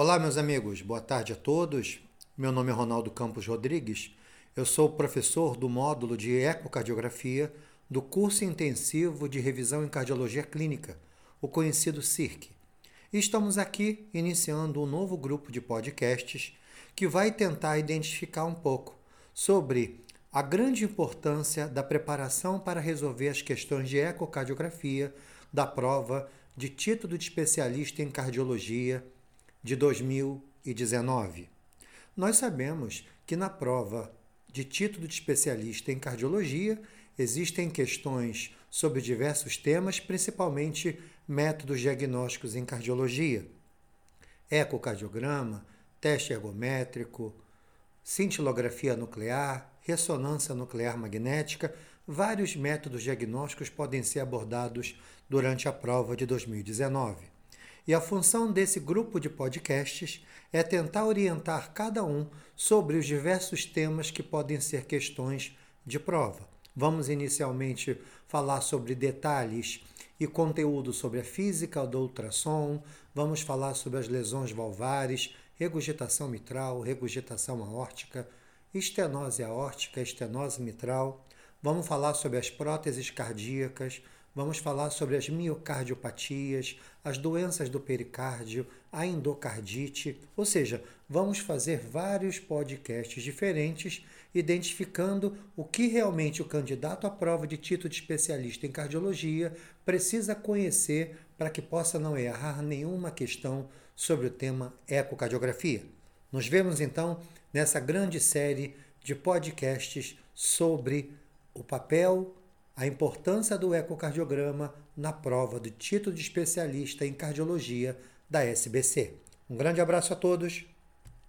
Olá, meus amigos, boa tarde a todos. Meu nome é Ronaldo Campos Rodrigues. Eu sou professor do módulo de ecocardiografia do curso intensivo de revisão em cardiologia clínica, o conhecido CIRC. E estamos aqui iniciando um novo grupo de podcasts que vai tentar identificar um pouco sobre a grande importância da preparação para resolver as questões de ecocardiografia da prova de título de especialista em cardiologia de 2019. Nós sabemos que na prova de título de especialista em cardiologia existem questões sobre diversos temas, principalmente métodos diagnósticos em cardiologia, ecocardiograma, teste ergométrico, cintilografia nuclear, ressonância nuclear magnética, vários métodos diagnósticos podem ser abordados durante a prova de 2019. E a função desse grupo de podcasts é tentar orientar cada um sobre os diversos temas que podem ser questões de prova. Vamos inicialmente falar sobre detalhes e conteúdo sobre a física do ultrassom, vamos falar sobre as lesões valvares, regurgitação mitral, regurgitação aórtica, estenose aórtica, estenose mitral, vamos falar sobre as próteses cardíacas, Vamos falar sobre as miocardiopatias, as doenças do pericárdio, a endocardite, ou seja, vamos fazer vários podcasts diferentes identificando o que realmente o candidato à prova de título de especialista em cardiologia precisa conhecer para que possa não errar nenhuma questão sobre o tema ecocardiografia. Nos vemos então nessa grande série de podcasts sobre o papel a importância do ecocardiograma na prova do título de especialista em cardiologia da SBC. Um grande abraço a todos.